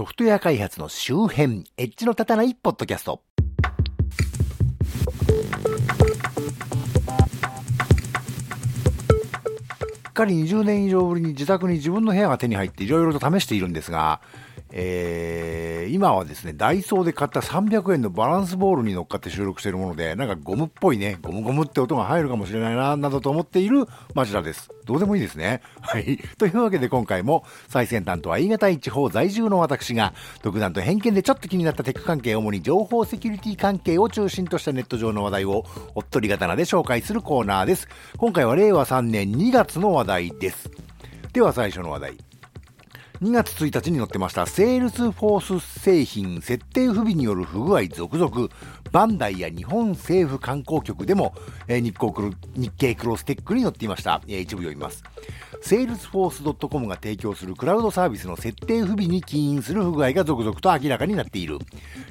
ソフトウェア開発の周辺、エッジの立たないポッドキャスト。すっかり20年以上ぶりに自宅に自分の部屋が手に入っていろいろと試しているんですが、えー、今はですね、ダイソーで買った300円のバランスボールに乗っかって収録しているもので、なんかゴムっぽいね、ゴムゴムって音が入るかもしれないな、などと思っている町田です。どうでもいいですね。はい。というわけで今回も最先端とは言い難い地方在住の私が、独断と偏見でちょっと気になったテック関係、主に情報セキュリティ関係を中心としたネット上の話題を、おっとり刀で紹介するコーナーです。今回は令和3年2月の話題です。では最初の話題。2月1日に載ってました、セールスフォース製品設定不備による不具合続々、バンダイや日本政府観光局でも、えー、日日経クロステックに載っていました。えー、一部読みます。セールスフォース .com が提供するクラウドサービスの設定不備に起因する不具合が続々と明らかになっている。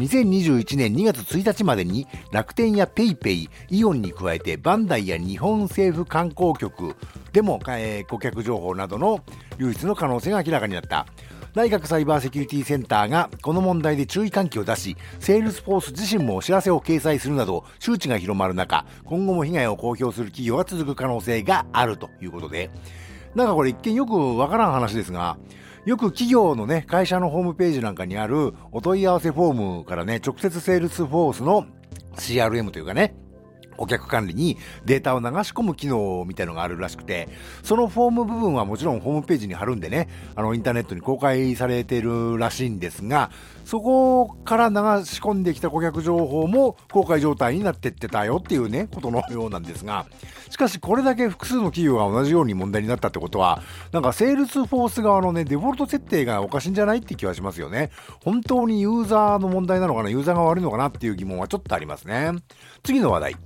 2021年2月1日までに楽天や PayPay、イオンに加えてバンダイや日本政府観光局でも、えー、顧客情報などの流出の可能性が明らかになった。内閣サイバーセキュリティセンターがこの問題で注意喚起を出し、セールスフォース自身もお知らせを掲載するなど、周知が広まる中、今後も被害を公表する企業が続く可能性があるということで、なんかこれ一見よくわからん話ですが、よく企業のね、会社のホームページなんかにあるお問い合わせフォームからね、直接セールスフォースの CRM というかね、顧客管理にデータを流し込む機能みたいのがあるらしくて、そのフォーム部分はもちろんホームページに貼るんでね、あの、インターネットに公開されてるらしいんですが、そこから流し込んできた顧客情報も公開状態になってってたよっていうね、ことのようなんですが、しかしこれだけ複数の企業が同じように問題になったってことは、なんかセールスフォース側のね、デフォルト設定がおかしいんじゃないって気はしますよね。本当にユーザーの問題なのかな、ユーザーが悪いのかなっていう疑問はちょっとありますね。次の話題。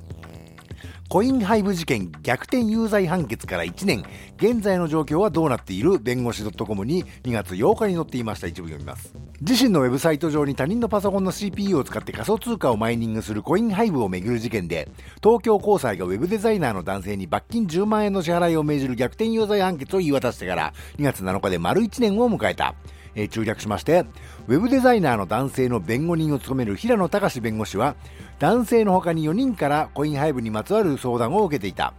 コインハイブ事件逆転有罪判決から1年、現在の状況はどうなっている弁護士 .com に2月8日に載っていました一部読みます。自身のウェブサイト上に他人のパソコンの CPU を使って仮想通貨をマイニングするコインハイブをめぐる事件で、東京高裁がウェブデザイナーの男性に罰金10万円の支払いを命じる逆転有罪判決を言い渡してから2月7日で丸1年を迎えた。えー、中略しまして、ウェブデザイナーの男性の弁護人を務める平野隆弁護士は、男性の他に4人からコインハイブにまつわる相談を受けていた。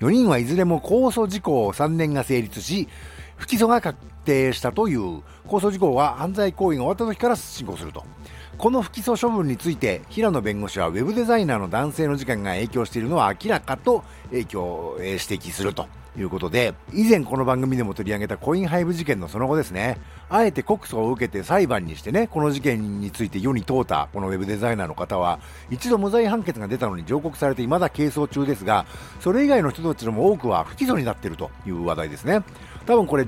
4人はいずれも控訴事項3年が成立し、不起訴が確定したという、控訴事項は犯罪行為が終わった時から進行すると。この不起訴処分について、平野弁護士はウェブデザイナーの男性の時間が影響しているのは明らかと影響を指摘すると。いうことで、以前この番組でも取り上げたコインハイブ事件のその後ですね、あえて告訴を受けて裁判にしてね、この事件について世に問うたこのウェブデザイナーの方は、一度無罪判決が出たのに上告されて未だ係争中ですが、それ以外の人たちのも多くは不起訴になっているという話題ですね。多分これ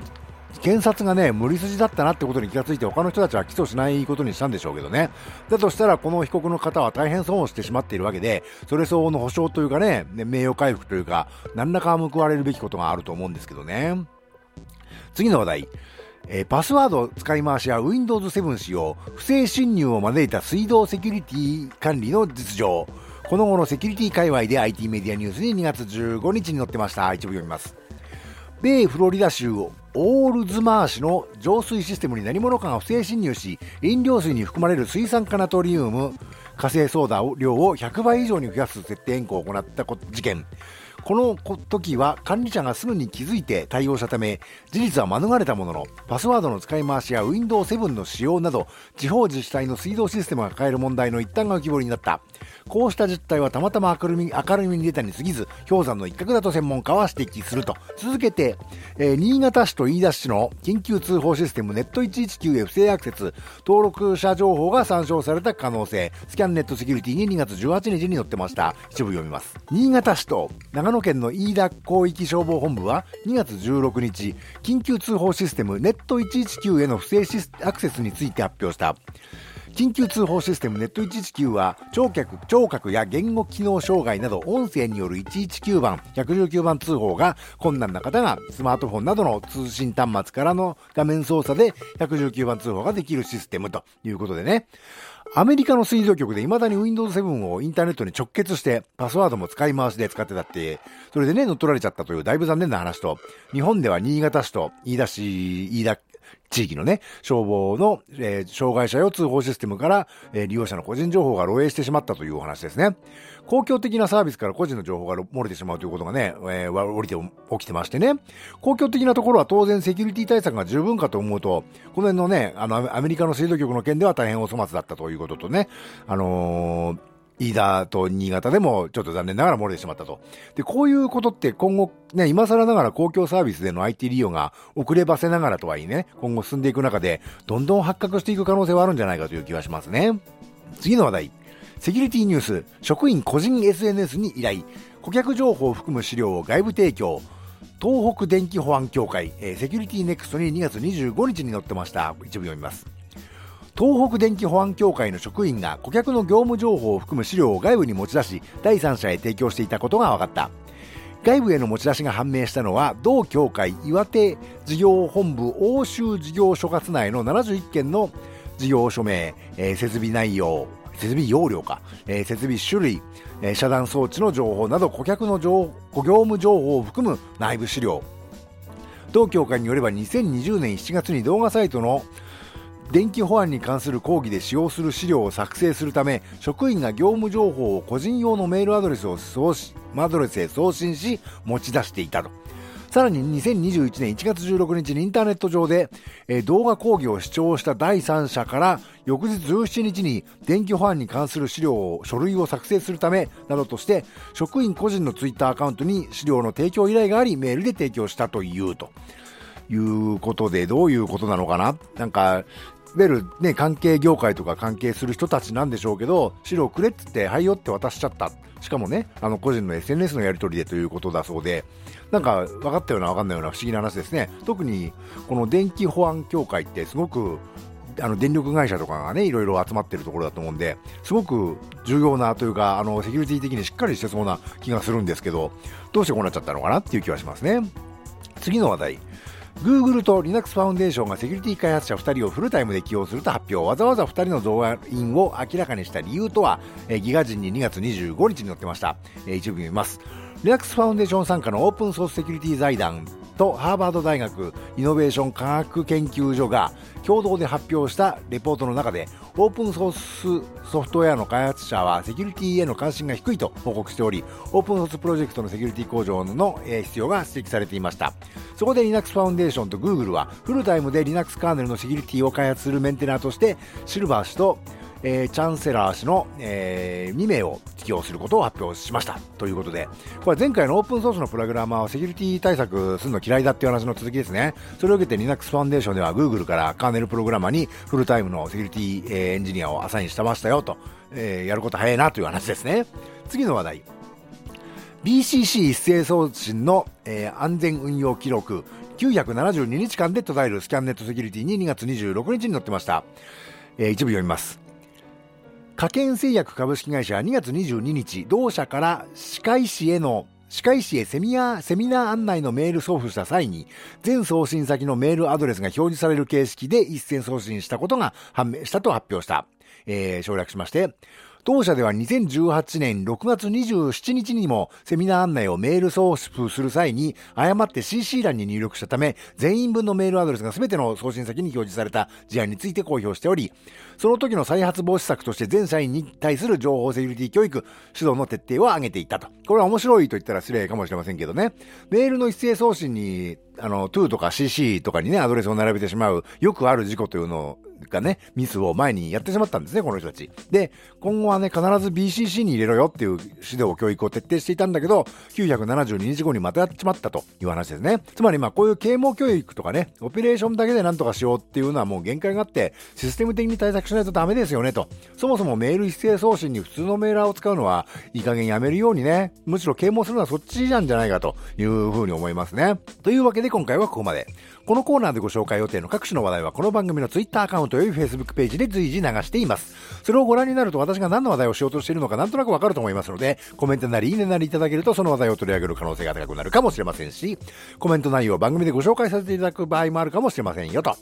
検察がね、無理筋だったなってことに気がついて他の人たちは起訴しないことにしたんでしょうけどね。だとしたらこの被告の方は大変損をしてしまっているわけで、それ相応の保証というかね、名誉回復というか、何らか報われるべきことがあると思うんですけどね。次の話題。えー、パスワード使い回しや Windows 7使用、不正侵入を招いた水道セキュリティ管理の実情。この後のセキュリティ界隈で IT メディアニュースに2月15日に載ってました。一部読みます。米フロリダ州オールズマー氏の浄水システムに何者かが不正侵入し、飲料水に含まれる水酸化ナトリウム、火星ソーダ量を100倍以上に増やす設定変更を行った事件。この時は管理者がすぐに気づいて対応したため、事実は免れたものの、パスワードの使い回しや Windows 7の使用など、地方自治体の水道システムが抱える問題の一端が浮き彫りになった。こうした実態はたまたま明るみ明るみに出たに過ぎず、氷山の一角だと専門家は指摘すると。続けて、えー、新潟市と飯田市の緊急通報システムネット119へ不正アクセス、登録者情報が参照された可能性、スキャンネットセキュリティに2月18日に載ってました。一部読みます。新潟市と長野県の飯田広域消防本部は2月16日、緊急通報システムネット119への不正アクセスについて発表した。緊急通報システムネット119は聴覚聴覚や言語機能障害など音声による119番119番通報が困難な方がスマートフォンなどの通信端末からの画面操作で119番通報ができるシステムということでねアメリカの水道局で未だに Windows 7をインターネットに直結してパスワードも使い回しで使ってたって、それでね、乗っ取られちゃったというだいぶ残念な話と、日本では新潟市と飯田市、飯田地域のね、消防の、えー、障害者用通報システムから、えー、利用者の個人情報が漏洩してしまったというお話ですね。公共的なサービスから個人の情報が漏れてしまうということがね、えー、降りて起きてましてね。公共的なところは当然セキュリティ対策が十分かと思うと、この辺のね、あの、アメリカの水道局の件では大変お粗末だったということとね、あのー飯田と新潟でもちょっと残念ながら漏れてしまったと。で、こういうことって今後、ね、今更ながら公共サービスでの IT 利用が遅ればせながらとはいえね、今後進んでいく中で、どんどん発覚していく可能性はあるんじゃないかという気はしますね。次の話題。セキュリティニュース、職員個人 SNS に依頼、顧客情報を含む資料を外部提供、東北電気保安協会、えー、セキュリティネクストに2月25日に載ってました。一部読みます。東北電気保安協会の職員が顧客の業務情報を含む資料を外部に持ち出し第三者へ提供していたことが分かった。外部への持ち出しが判明したのは同協会岩手事業本部奥州事業所轄内の71件の事業場名、えー、設備内容設備容量か、えー、設備種類、えー、遮断装置の情報など顧客の情業務情報を含む内部資料。同協会によれば2020年7月に動画サイトの電気保安に関する講義で使用する資料を作成するため職員が業務情報を個人用のメールアドレスを送アドレスへ送信し持ち出していたと。さらに2021年1月16日にインターネット上で、えー、動画講義を視聴した第三者から翌日17日に電気保安に関する資料を書類を作成するためなどとして職員個人のツイッターアカウントに資料の提供依頼がありメールで提供したというと。いうことでどういうことなのかな？なんかいわゆるね、関係業界とか関係する人たちなんでしょうけど、資料くれって言って、はいよって渡しちゃった。しかもね、あの個人の SNS のやり取りでということだそうで、なんか分かったような分かんないような不思議な話ですね。特にこの電気保安協会ってすごくあの電力会社とかがね、いろいろ集まってるところだと思うんで、すごく重要なというか、あのセキュリティ的にしっかりしてそうな気がするんですけど、どうしてこうなっちゃったのかなっていう気はしますね。次の話題。Google と Linux ファウンデーションがセキュリティ開発者2人をフルタイムで起用すると発表。わざわざ2人の動画員を明らかにした理由とは、えー、ギガ人に2月25日に載ってました、えー、一部見ます。Linux ファウンデーション参加のオープンソースセキュリティ財団とハーバード大学イノベーション科学研究所が共同で発表したレポートの中でオープンソースソフトウェアの開発者はセキュリティへの関心が低いと報告しておりオープンソースプロジェクトのセキュリティ向上の必要が指摘されていました。そこで Linux ファウンデーションと Google はフルタイムで Linux カーネルのセキュリティを開発するメンテナーとしてシルバー氏とえー、チャンセラー氏の、えー、2名を起用することを発表しましたということで、これ前回のオープンソースのプログラマーはセキュリティ対策するの嫌いだっていう話の続きですね。それを受けて Linux ファンデーションでは Google からカーネルプログラマーにフルタイムのセキュリティ、えー、エンジニアをアサインしてましたよと、えー、やること早いなという話ですね。次の話題。BCC 一斉送信の、えー、安全運用記録972日間で途絶えるスキャンネットセキュリティに2月26日に載ってました。えー、一部読みます。科研製薬株式会社は2月22日、同社から歯科医師への歯科医師へセミナー、セミナー案内のメール送付した際に、全送信先のメールアドレスが表示される形式で一斉送信したことが判明したと発表した。えー、省略しまして、当社では2018年6月27日にもセミナー案内をメール送付する際に誤って CC 欄に入力したため全員分のメールアドレスが全ての送信先に表示された事案について公表しておりその時の再発防止策として全社員に対する情報セキュリティ教育指導の徹底を挙げていたと。これは面白いと言ったら失礼かもしれませんけどね。メールの一斉送信にあの、to とか cc とかにね、アドレスを並べてしまう、よくある事故というのをがね、ミスを前にやってしまったんですね、この人たち。で、今後はね、必ず BCC に入れろよっていう指導、教育を徹底していたんだけど、972日後にまたやっちまったという話ですね。つまりまあ、こういう啓蒙教育とかね、オペレーションだけでなんとかしようっていうのはもう限界があって、システム的に対策しないとダメですよねと。そもそもメール一斉送信に普通のメーラーを使うのは、いい加減やめるようにね、むしろ啓蒙するのはそっちなんじゃないかというふうに思いますね。というわけで今回はここまで。このコーナーでご紹介予定の各種の話題はこの番組の Twitter アカウントという Facebook ページで随時流しています。それをご覧になると私が何の話題をしようとしているのかなんとなくわかると思いますので、コメントなりいいねなりいただけるとその話題を取り上げる可能性が高くなるかもしれませんし、コメント内容を番組でご紹介させていただく場合もあるかもしれませんよと。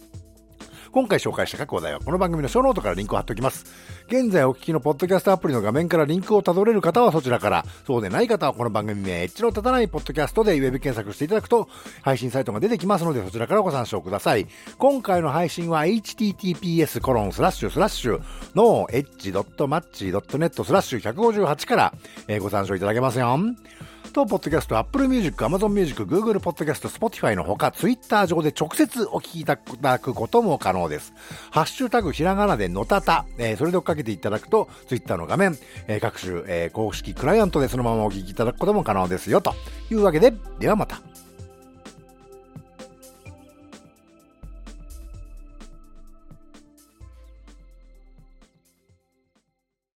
今回紹介した各話題はこの番組のショーノートからリンクを貼っておきます。現在お聞きのポッドキャストアプリの画面からリンクをたどれる方はそちらから、そうでない方はこの番組名、エッジの立たないポッドキャストでウェブ検索していただくと、配信サイトが出てきますので、そちらからご参照ください。今回の配信は https コロンスラッシュスラッシュの edge.match.net スラッシュ158から、ご参照いただけますよ。当、ポッドキャスト、Apple Music、Amazon Music、Google Podcast、Spotify のほか、Twitter 上で直接お聞きいただくことも可能です。ハッシュタグひらがなでのたた、えー、それで追っかけていただくと、ツイッターの画面、えー、各種、えー、公式クライアントでそのままお聞きいただくことも可能ですよ、というわけで、ではまた。